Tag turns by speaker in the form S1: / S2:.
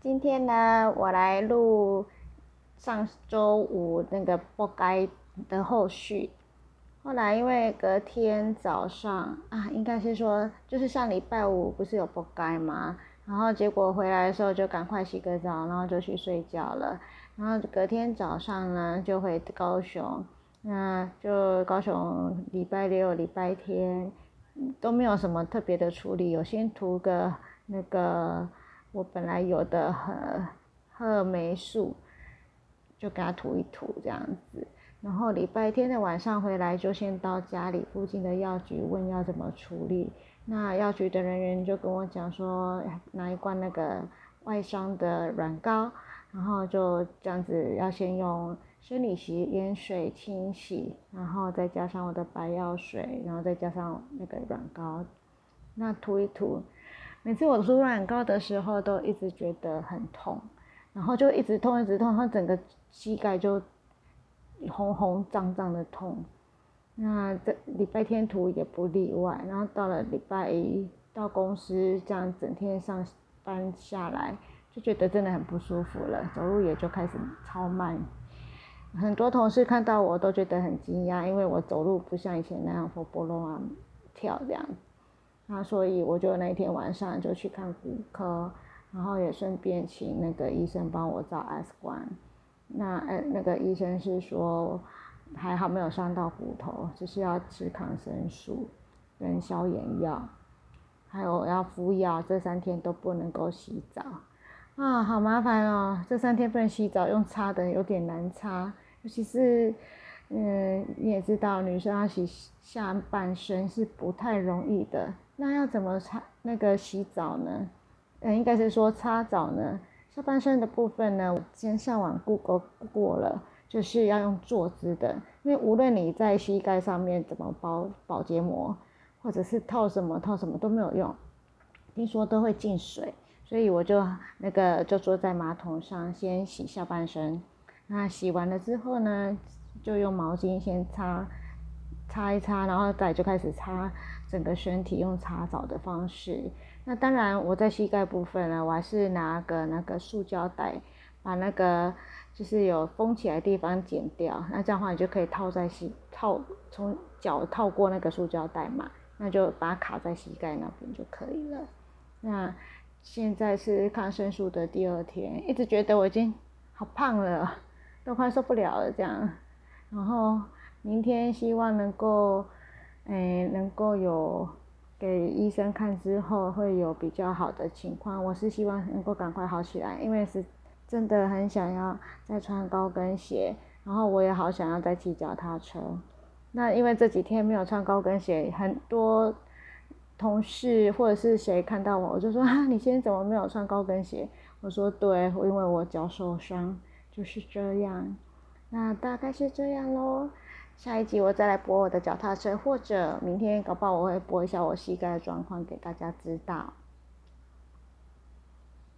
S1: 今天呢，我来录上周五那个不该的后续。后来因为隔天早上啊，应该是说就是上礼拜五不是有不该吗？然后结果回来的时候就赶快洗个澡，然后就去睡觉了。然后隔天早上呢就回高雄，那就高雄礼拜六、礼拜天都没有什么特别的处理，有先涂个那个我本来有的荷荷霉素，就给它涂一涂这样子。然后礼拜天的晚上回来就先到家里附近的药局问要怎么处理。那药局的人员就跟我讲说，拿一罐那个外伤的软膏，然后就这样子要先用生理洗盐水清洗，然后再加上我的白药水，然后再加上那个软膏，那涂一涂。每次我涂软膏的时候都一直觉得很痛，然后就一直痛一直痛，然后整个膝盖就红红胀胀的痛。那这礼拜天涂也不例外，然后到了礼拜一到公司这样整天上班下来，就觉得真的很不舒服了，走路也就开始超慢。很多同事看到我都觉得很惊讶，因为我走路不像以前那样活蹦乱跳这样。那所以我就那天晚上就去看骨科，然后也顺便请那个医生帮我照 X 光。那呃那个医生是说。还好没有伤到骨头，只是要吃抗生素跟消炎药，还有要敷药，这三天都不能够洗澡，啊，好麻烦哦！这三天不能洗澡，用擦的有点难擦，尤其是，嗯，你也知道，女生要洗下半身是不太容易的，那要怎么擦那个洗澡呢？嗯，应该是说擦澡呢，下半身的部分呢，我先上网 Google 过了。就是要用坐姿的，因为无论你在膝盖上面怎么包保洁膜，或者是套什么套什么都没有用，听说都会进水，所以我就那个就坐在马桶上先洗下半身，那洗完了之后呢，就用毛巾先擦擦一擦，然后再就开始擦整个身体，用擦澡的方式。那当然我在膝盖部分呢，我还是拿个那个塑胶袋把那个。就是有封起来的地方剪掉，那这样的话你就可以套在膝套从脚套过那个塑胶袋嘛，那就把它卡在膝盖那边就可以了。那现在是抗生素的第二天，一直觉得我已经好胖了，都快受不了了这样。然后明天希望能够，诶，能够有给医生看之后会有比较好的情况。我是希望能够赶快好起来，因为是。真的很想要再穿高跟鞋，然后我也好想要再骑脚踏车。那因为这几天没有穿高跟鞋，很多同事或者是谁看到我，我就说啊，你今天怎么没有穿高跟鞋？我说对，因为我脚受伤，就是这样。那大概是这样喽。下一集我再来播我的脚踏车，或者明天搞不好我会播一下我膝盖的状况给大家知道。